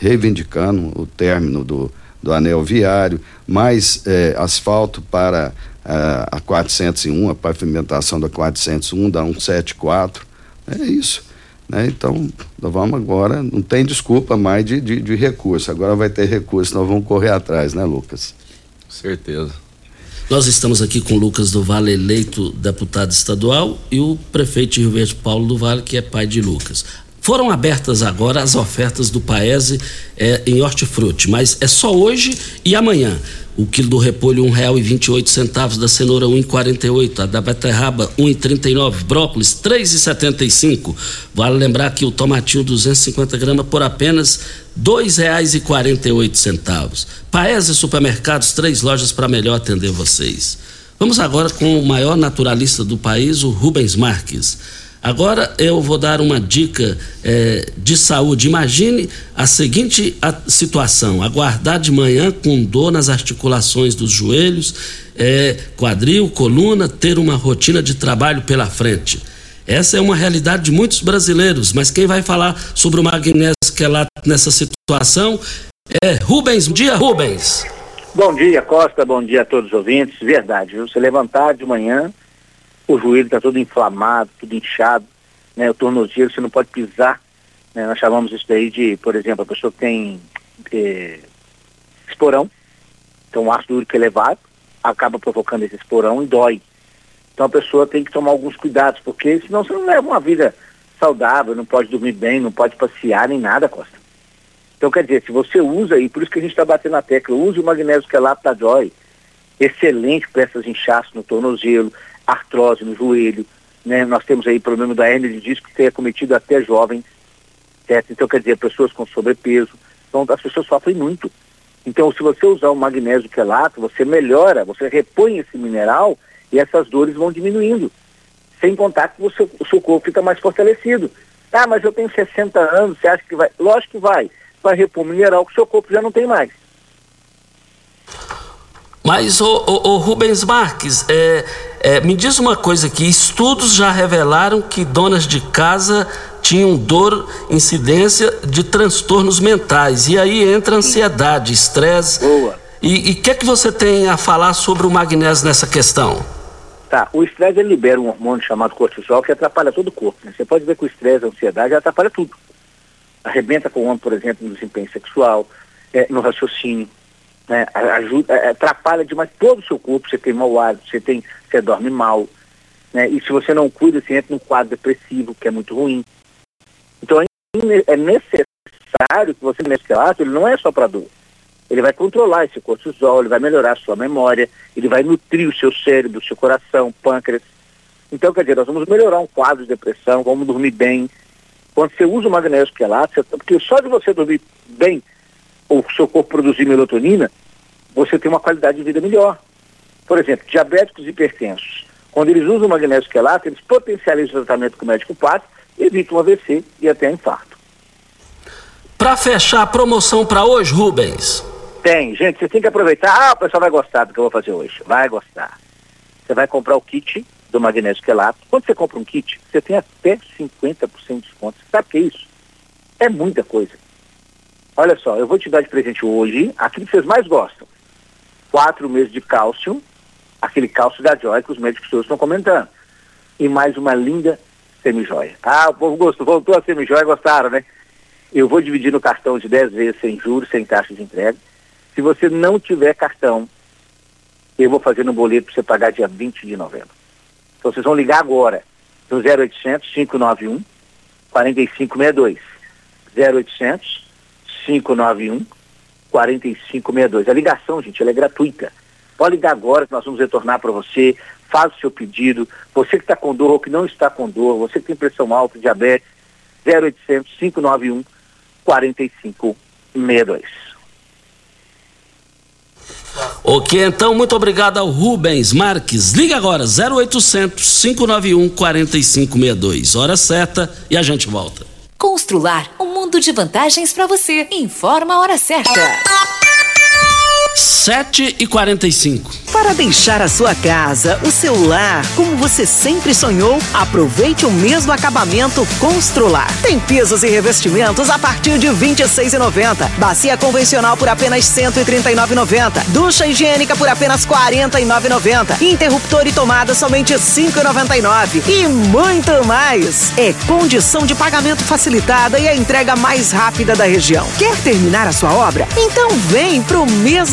reivindicando o término do, do anel viário, mais eh, asfalto para ah, a 401, a pavimentação da 401, da 174. É isso. Né? Então, nós vamos agora, não tem desculpa mais de, de, de recurso. Agora vai ter recurso, nós vamos correr atrás, né, Lucas? Certeza. Nós estamos aqui com Lucas do Vale, eleito deputado estadual, e o prefeito Rio Verde, Paulo do Vale, que é pai de Lucas. Foram abertas agora as ofertas do Paese é, em hortifruti, mas é só hoje e amanhã. O quilo do repolho, um real e vinte e centavos, da cenoura, um e quarenta a da beterraba, um e trinta brócolis, três e setenta. Vale lembrar que o tomatinho, 250 gramas, por apenas oito centavos. Paese Supermercados, três lojas para melhor atender vocês. Vamos agora com o maior naturalista do país, o Rubens Marques. Agora eu vou dar uma dica é, de saúde. Imagine a seguinte situação: aguardar de manhã com dor nas articulações dos joelhos, é, quadril, coluna, ter uma rotina de trabalho pela frente. Essa é uma realidade de muitos brasileiros, mas quem vai falar sobre o magnésio que é lá nessa situação é Rubens. Bom dia, Rubens. Bom dia, Costa. Bom dia a todos os ouvintes. Verdade, viu? Você levantar de manhã o joelho está todo inflamado, tudo inchado, né? O tornozelo você não pode pisar, né? Nós chamamos isso daí de, por exemplo, a pessoa que tem é, esporão, então um ácido úrico elevado, acaba provocando esse esporão e dói. Então a pessoa tem que tomar alguns cuidados, porque senão você não leva uma vida saudável, não pode dormir bem, não pode passear nem nada, Costa. Então quer dizer, se você usa, e por isso que a gente está batendo na tecla, use o magnésio quelato da Joy, excelente para essas inchaços no tornozelo, artrose no joelho, né? Nós temos aí problema da hernia de disco que tem acometido até jovens, certo? Então, quer dizer, pessoas com sobrepeso, então as pessoas sofrem muito. Então, se você usar o magnésio quelato, você melhora, você repõe esse mineral e essas dores vão diminuindo. Sem contar que você, o seu corpo fica mais fortalecido. Ah, mas eu tenho 60 anos, você acha que vai? Lógico que vai. Vai repor mineral que o seu corpo já não tem mais. Mas, o, o, o Rubens Marques, é, é, me diz uma coisa aqui: estudos já revelaram que donas de casa tinham dor, incidência de transtornos mentais. E aí entra ansiedade, estresse. Boa. E o que é que você tem a falar sobre o magnésio nessa questão? Tá, o estresse ele libera um hormônio chamado cortisol que atrapalha todo o corpo. Né? Você pode ver que o estresse, a ansiedade, atrapalha tudo. Arrebenta com o homem, por exemplo, no desempenho sexual, é, no raciocínio, né, ajuda, é, atrapalha demais todo o seu corpo, você tem mau hábito, você tem, você dorme mal, né, e se você não cuida, você entra num quadro depressivo, que é muito ruim. Então é necessário que você relato, ele não é só para dor. Ele vai controlar esse cortisol, ele vai melhorar a sua memória, ele vai nutrir o seu cérebro, o seu coração, pâncreas. Então, quer dizer, nós vamos melhorar um quadro de depressão, vamos dormir bem. Quando você usa o magnésio quelato, porque só de você dormir bem, o seu corpo produzir melatonina, você tem uma qualidade de vida melhor. Por exemplo, diabéticos e hipertensos. Quando eles usam o magnésio quelato, eles potencializam o tratamento que o médico passa, evitam AVC e até infarto. Para fechar a promoção para hoje, Rubens. Tem, gente, você tem que aproveitar. Ah, o pessoal vai gostar do que eu vou fazer hoje. Vai gostar. Você vai comprar o kit do magnésio quelato. Quando você compra um kit, você tem até 50% de desconto. Sabe o que é isso? É muita coisa. Olha só, eu vou te dar de presente hoje aquilo que vocês mais gostam. Quatro meses de cálcio, aquele cálcio da joia que os médicos todos estão comentando. E mais uma linda semijoia. Ah, o povo gostou, voltou a semijoia, gostaram, né? Eu vou dividir no cartão de 10 vezes sem juros, sem taxa de entrega. Se você não tiver cartão, eu vou fazer no boleto para você pagar dia 20 de novembro. Então vocês vão ligar agora no 0800 591 4562. 0800 591 4562. A ligação, gente, ela é gratuita. Pode ligar agora que nós vamos retornar para você. Faz o seu pedido. Você que está com dor ou que não está com dor, você que tem pressão alta, diabetes, 0800 591 4562. Ok, então muito obrigado ao Rubens Marques. Liga agora, 0800 591 4562. Hora certa e a gente volta. Constrular um mundo de vantagens para você. Informa a hora certa. 7 e 45 Para deixar a sua casa, o seu lar, como você sempre sonhou, aproveite o mesmo acabamento Constrular. Tem pisos e revestimentos a partir de R$ 26,90. Bacia convencional por apenas R$ 139,90. Ducha higiênica por apenas R$ 49,90. Interruptor e tomada somente R$ 5,99. E muito mais. É condição de pagamento facilitada e a entrega mais rápida da região. Quer terminar a sua obra? Então vem pro mês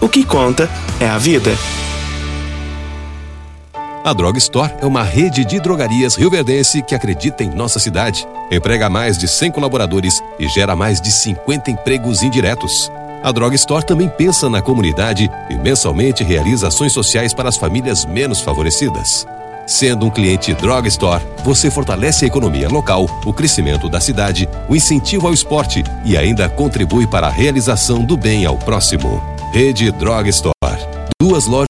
O que conta é a vida. A Drog Store é uma rede de drogarias rioverdense que acredita em nossa cidade, emprega mais de 100 colaboradores e gera mais de 50 empregos indiretos. A Drog Store também pensa na comunidade e mensalmente realiza ações sociais para as famílias menos favorecidas. Sendo um cliente Drog Store, você fortalece a economia local, o crescimento da cidade, o incentivo ao esporte e ainda contribui para a realização do bem ao próximo. Rede Drog Store. Duas lojas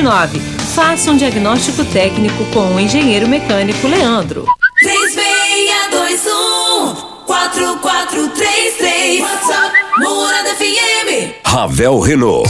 Faça um diagnóstico técnico com o engenheiro mecânico Leandro. 3621 4433 WhatsApp Morada FM Ravel Renault.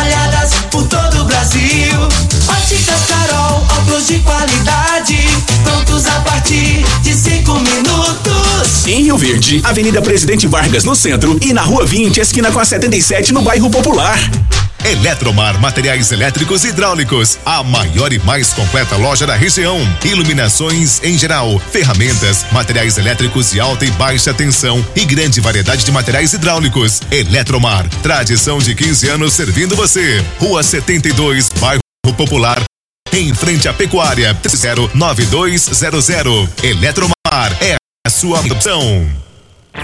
espalhadas por todo o Brasil. Óticas Carol, óculos de qualidade, prontos a partir de 5 minutos. Em Rio Verde, Avenida Presidente Vargas no centro e na Rua 20, esquina com a 77 no bairro Popular. Eletromar Materiais Elétricos e Hidráulicos, a maior e mais completa loja da região. Iluminações em geral, ferramentas, materiais elétricos de alta e baixa tensão e grande variedade de materiais hidráulicos. Eletromar, tradição de 15 anos servindo você. Rua 72, bairro Popular, em frente à Pecuária, 09200. Eletromar é a sua opção.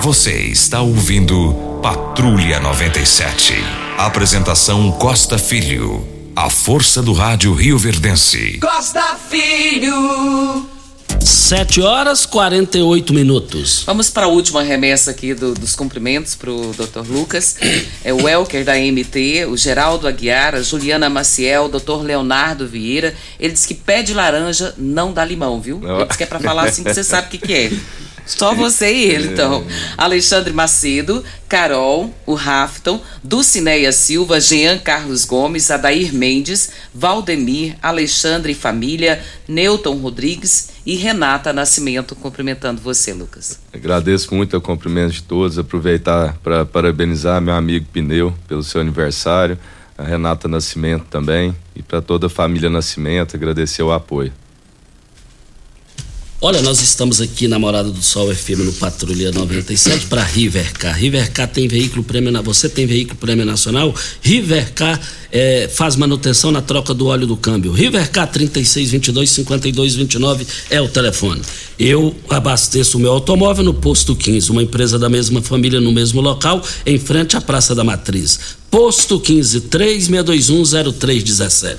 Você está ouvindo Patrulha 97. Apresentação Costa Filho. A força do rádio Rio Verdense. Costa Filho 7 horas 48 minutos. Vamos para a última remessa aqui do- dos cumprimentos para o Dr. Lucas. É o Elker da MT, o Geraldo Aguiar, a Juliana Maciel, o Dr. Leonardo Vieira. Ele diz que pé de laranja não dá limão, viu? Ele diz que é para falar assim que você sabe o que, que é. Só você e ele, então. Alexandre Macedo, Carol, o Rafton, Dulcineia Silva, Jean Carlos Gomes, Adair Mendes, Valdemir, Alexandre e família, Newton Rodrigues e Renata Nascimento cumprimentando você, Lucas. Agradeço muito o cumprimento de todos, aproveitar para parabenizar meu amigo Pneu pelo seu aniversário, a Renata Nascimento também e para toda a família Nascimento, agradecer o apoio. Olha, nós estamos aqui na Morada do Sol FM no Patrulha 97 para Rivercar. Rivercar tem veículo prêmio, na- você tem veículo prêmio nacional? Rivercar eh, faz manutenção na troca do óleo do câmbio. Rivercar 3622 5229 é o telefone. Eu abasteço o meu automóvel no Posto 15, uma empresa da mesma família no mesmo local, em frente à Praça da Matriz. Posto 15 3621 0317.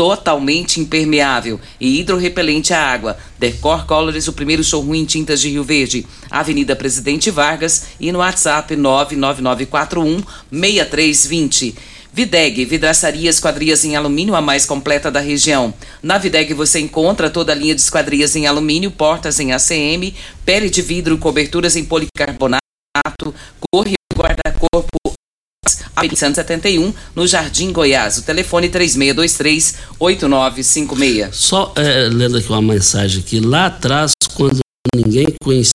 totalmente impermeável e hidrorrepelente à água. Decor Colors, o primeiro showroom em tintas de Rio Verde. Avenida Presidente Vargas e no WhatsApp 99941 6320. Videg, vidraçaria esquadrias em alumínio a mais completa da região. Na Videg você encontra toda a linha de esquadrias em alumínio, portas em ACM, pele de vidro, coberturas em policarbonato, corre guarda-corpo 171, no Jardim Goiás. O telefone 3623-8956. Só é, lendo aqui uma mensagem aqui. Lá atrás, quando ninguém conhecia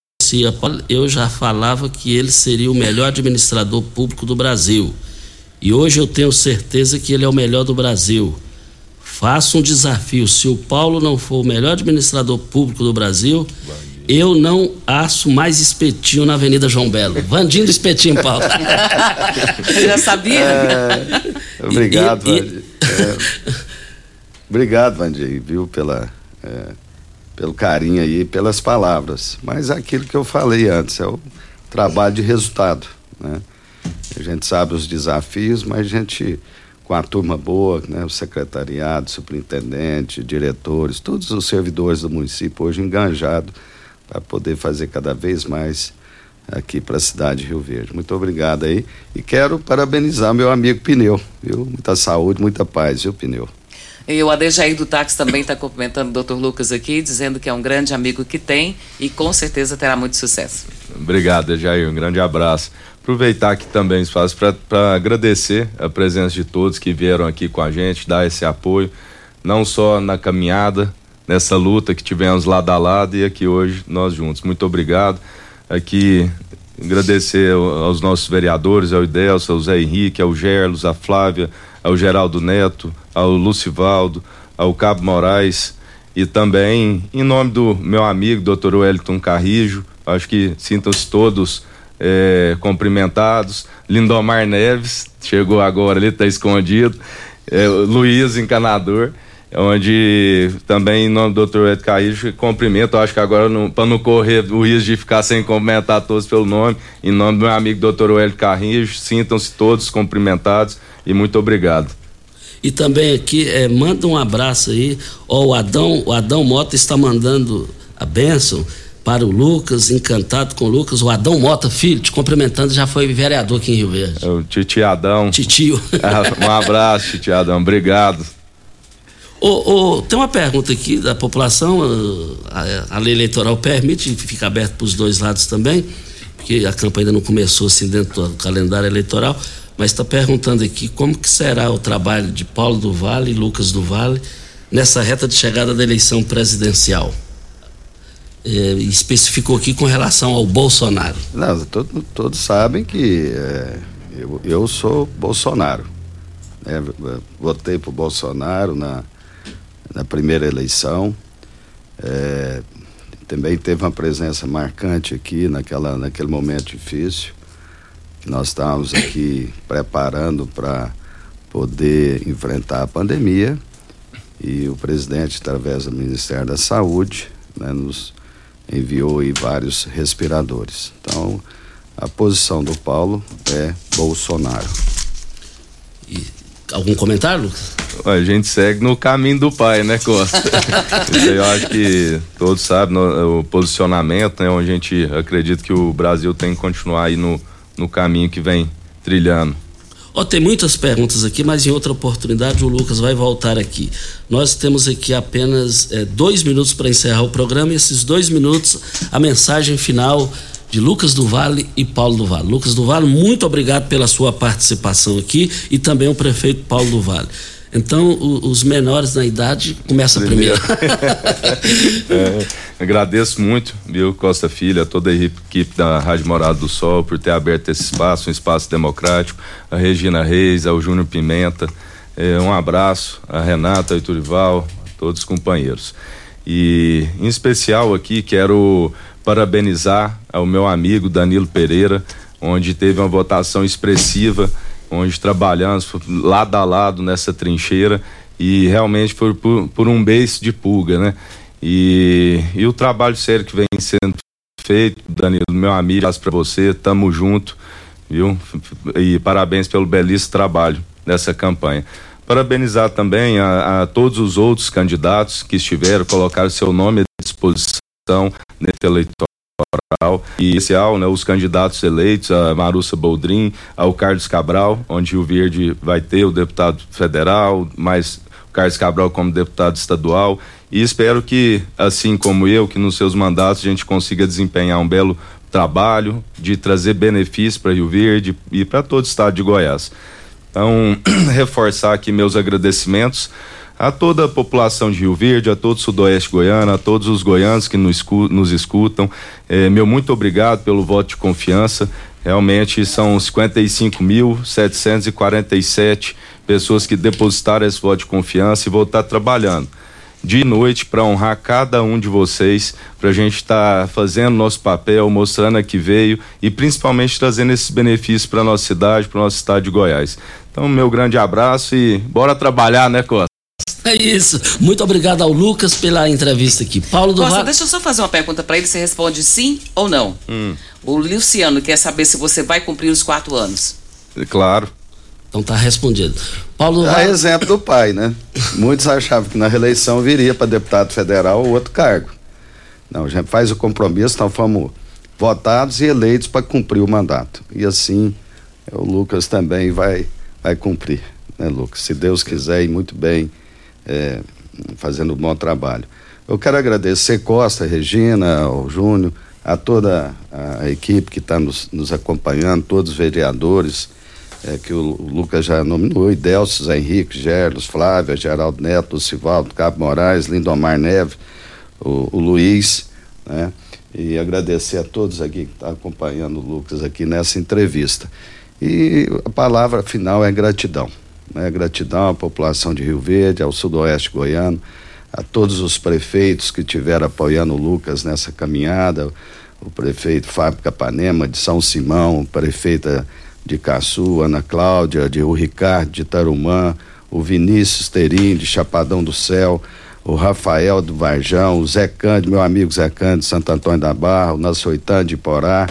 Paulo, eu já falava que ele seria o melhor administrador público do Brasil. E hoje eu tenho certeza que ele é o melhor do Brasil. Faço um desafio: se o Paulo não for o melhor administrador público do Brasil, eu não asso mais espetinho na Avenida João Belo. Vandinho do espetinho, Paulo. Já sabia? É, obrigado, E- e- Vandir. É, obrigado, Vandir, viu, pela, é, pelo carinho aí, pelas palavras. Mas é aquilo que eu falei antes, é o trabalho de resultado, né? A gente sabe os desafios, mas a gente, com a turma boa, né? O secretariado, superintendente, diretores, todos os servidores do município hoje enganjados para poder fazer cada vez mais aqui para a cidade de Rio Verde. Muito obrigado aí. E quero parabenizar meu amigo Pneu, viu? Muita saúde, muita paz, viu, Pneu? E o Adejaí do Táxi também está cumprimentando o Dr. Lucas aqui, dizendo que é um grande amigo que tem e com certeza terá muito sucesso. Obrigado, Jair. Um grande abraço. Aproveitar aqui também o espaço para agradecer a presença de todos que vieram aqui com a gente, dar esse apoio, não só na caminhada, nessa luta que tivemos lado a lado e aqui hoje nós juntos. Muito obrigado. Aqui agradecer ao- aos nossos vereadores, ao Idelson, ao Zé Henrique, ao Gerlos, à Flávia, ao Geraldo Neto, ao Lucivaldo, ao Cabo Moraes e também em nome do meu amigo Dr. Wellington Carrijo, acho que sintam-se todos eh, cumprimentados. Lindomar Neves, chegou agora, ele está escondido. Eh, Luiz Encanador, onde também em nome do Dr. Ed Carrijo, cumprimento, acho que agora para não correr o risco de ficar sem cumprimentar todos pelo nome, em nome do meu amigo Dr. Hélio Carrijo, sintam-se todos cumprimentados e muito obrigado. E também aqui, é, manda um abraço aí. Ó, o Adão, o Adão Mota está mandando a bênção para o Lucas, encantado com o Lucas. O Adão Mota, filho, te cumprimentando, já foi vereador aqui em Rio Verde. É o Titiadão. Titio. um abraço, Titiadão. Obrigado. Tem uma pergunta aqui da população, ah, a, a lei eleitoral permite, fica aberto para os dois lados também, porque a campanha ainda não começou assim dentro do calendário eleitoral, mas está perguntando aqui como que será o trabalho de Paulo do Vale e Lucas do Vale nessa reta de chegada da eleição presidencial. É, especificou aqui com relação ao Bolsonaro. Não, todo- todos sabem que é, eu, eu sou Bolsonaro. né? Votei por Bolsonaro na, na primeira eleição. É, também teve uma presença marcante aqui naquela, naquele momento difícil, que nós estávamos aqui preparando para poder enfrentar a pandemia. E o presidente, através do Ministério da Saúde, né, nos enviou vários respiradores. Então, a posição do Paulo é Bolsonaro. Algum comentário, Lucas? A gente segue no caminho do pai, né, Costa? Isso aí eu acho que todos sabem no- o posicionamento, né? Onde a gente acredita que o Brasil tem que continuar aí no, no caminho que vem trilhando. Ó, tem muitas perguntas aqui, mas em outra oportunidade o Lucas vai voltar aqui. Nós temos aqui apenas eh, dois minutos para encerrar o programa e esses dois minutos a mensagem final de Lucas do Vale e Paulo do Vale. Lucas do Vale, muito obrigado pela sua participação aqui e também o prefeito Paulo do Vale. Então, o- os menores na idade começa primeiro. É, agradeço muito, viu, Costa Filho, a toda a equipe da Rádio Morada do Sol por ter aberto esse espaço, um espaço democrático, a Regina Reis, ao Júnior Pimenta, é, um abraço a Renata, ao Iturival, a todos os companheiros. E em especial aqui quero parabenizar ao meu amigo Danilo Pereira, onde teve uma votação expressiva, onde trabalhamos lado a lado nessa trincheira e realmente foi por, por um beijo de pulga, né? E, e o trabalho sério que vem sendo feito, Danilo, meu amigo, para você, tamo junto, viu? E parabéns pelo belíssimo trabalho nessa campanha. Parabenizar também a, a todos os outros candidatos que estiveram, colocaram seu nome à disposição nesse eleitoral e especial, né, os candidatos eleitos, a Marussa Boldrin, ao Carlos Cabral, onde o Verde vai ter o deputado federal, mais o Carlos Cabral como deputado estadual e espero que, assim como eu, que nos seus mandatos a gente consiga desempenhar um belo trabalho de trazer benefícios para Rio Verde e para todo o estado de Goiás. Então, reforçar aqui meus agradecimentos a toda a população de Rio Verde, a todo o sudoeste goiano, a todos os goianos que nos, escutam. Eh, meu muito obrigado pelo voto de confiança. Realmente são 55.747 pessoas que depositaram esse voto de confiança e vou estar trabalhando de noite para honrar cada um de vocês, para a gente estar tá fazendo nosso papel, mostrando a que veio e principalmente trazendo esses benefícios para nossa cidade, para nosso estado de Goiás. Então, meu grande abraço e bora trabalhar, né, Costa? É isso. Muito obrigado ao Lucas pela entrevista aqui. Paulo do Costa, deixa eu só fazer uma pergunta para ele, você responde sim ou não. Hum. O Luciano quer saber se você vai cumprir os quatro anos. Claro. Então tá respondido. Paulo É exemplo do pai, né? Muitos achavam que na reeleição viria para deputado federal ou outro cargo. Não, a gente faz o compromisso, então fomos votados e eleitos para cumprir o mandato. E assim o Lucas também vai, vai cumprir, né, Lucas? Se Deus quiser e muito bem, é, fazendo um bom trabalho. Eu quero agradecer Costa, Regina, o Júnior, a toda a equipe que está nos, nos acompanhando, todos os vereadores é, que o, Lucas já nominou, Idelcio, Zé Henrique, Gerlos, Flávia, Geraldo Neto, Lucivaldo, Cabo Moraes, Lindomar Neve, o, o Luiz, né? E agradecer a todos aqui que estão tá acompanhando o Lucas aqui nessa entrevista. E a palavra final é gratidão. Né? Gratidão à população de Rio Verde, ao sudoeste goiano, a todos os prefeitos que tiveram apoiando o Lucas nessa caminhada, o prefeito Fábio Capanema de São Simão, prefeita de Caçu, Ana Cláudia, de o Ricardo de Tarumã, o Vinícius Terim de Chapadão do Céu, o Rafael do Varjão, o Zé Cândido, meu amigo Zé Cândido de Santo Antônio da Barra, o Nassoitã de Porá,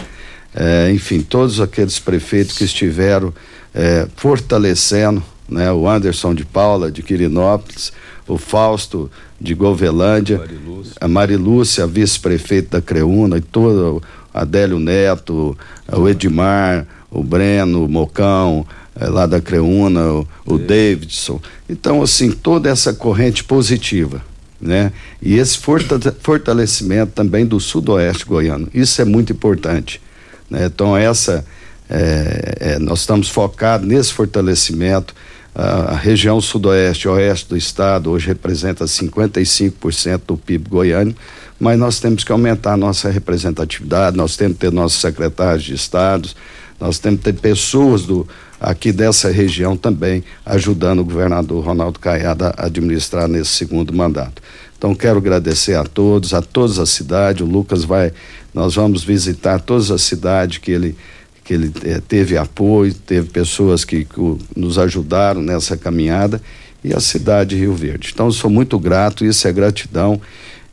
eh, enfim, todos aqueles prefeitos que estiveram eh, fortalecendo, né, o Anderson de Paula de Quirinópolis, o Fausto de Govelândia, Marilúcia. a Marilúcia, vice-prefeito da Creúna, e todo Adélio Neto, o Edmar, o Breno, o Mocão, é, lá da Creúna, o, o é. Davidson. Então, assim, toda essa corrente positiva, né? E esse fortalecimento também do sudoeste goiano, isso é muito importante, né? Então, essa, é, é, nós estamos focados nesse fortalecimento, a, região sudoeste, oeste do estado, hoje representa 55% do PIB goiano, mas nós temos que aumentar a nossa representatividade, nós temos que ter nossos secretários de estados, nós temos que ter pessoas do, aqui dessa região também ajudando o governador Ronaldo Caiado a administrar nesse segundo mandato. Então quero agradecer a todos, a todas as cidades. O Lucas vai, nós vamos visitar todas as cidades que ele que ele eh, teve apoio, teve pessoas que, que nos ajudaram nessa caminhada e a cidade de Rio Verde. Então sou muito grato, isso é gratidão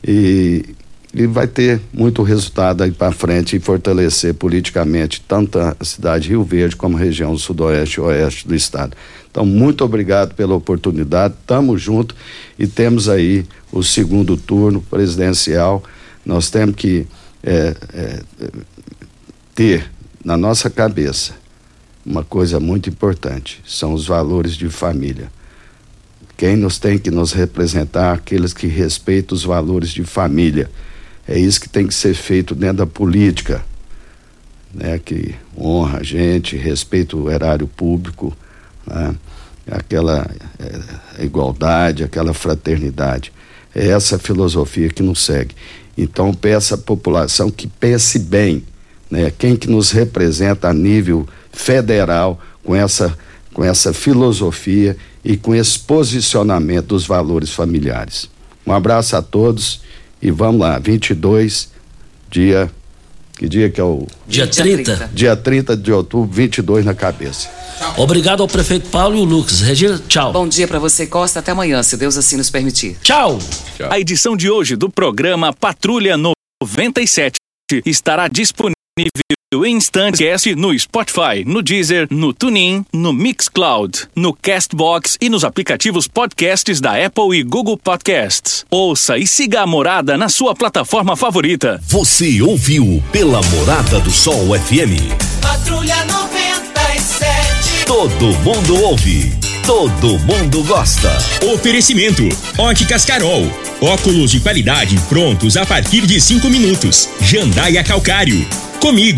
e e vai ter muito resultado aí para frente e fortalecer politicamente tanto a cidade de Rio Verde como a região sudoeste e oeste do estado. Então, muito obrigado pela oportunidade, estamos juntos e temos aí o segundo turno presidencial. Nós temos que é, é, ter na nossa cabeça uma coisa muito importante: são os valores de família. Quem nos tem que nos representar, aqueles que respeitam os valores de família é isso que tem que ser feito dentro da política, né? Que honra a gente, respeita o erário público, né? aquela é, igualdade, aquela fraternidade. É essa filosofia que nos segue. Então peça à população que pense bem, né? Quem que nos representa a nível federal com essa com essa filosofia e com esse posicionamento dos valores familiares. Um abraço a todos e vamos lá, 22, dia Que dia que é o. Dia 30. Dia 30 de outubro, 22 na cabeça. Obrigado ao prefeito Paulo e o Lucas. Regina, tchau. Bom dia para você, Costa. Até amanhã, se Deus assim nos permitir. Tchau. A edição de hoje do programa Patrulha 97 estará disponível em instantes no Spotify, no Deezer, no TuneIn, no Mixcloud, no Castbox e nos aplicativos podcasts da Apple e Google Podcasts. Ouça e siga a Morada na sua plataforma favorita. Você ouviu pela Morada do Sol FM. Patrulha 97. Todo mundo ouve. Todo mundo gosta. Oferecimento: Óticas Carol. Óculos de qualidade prontos a partir de cinco minutos. Jandaia Calcário. Comigo.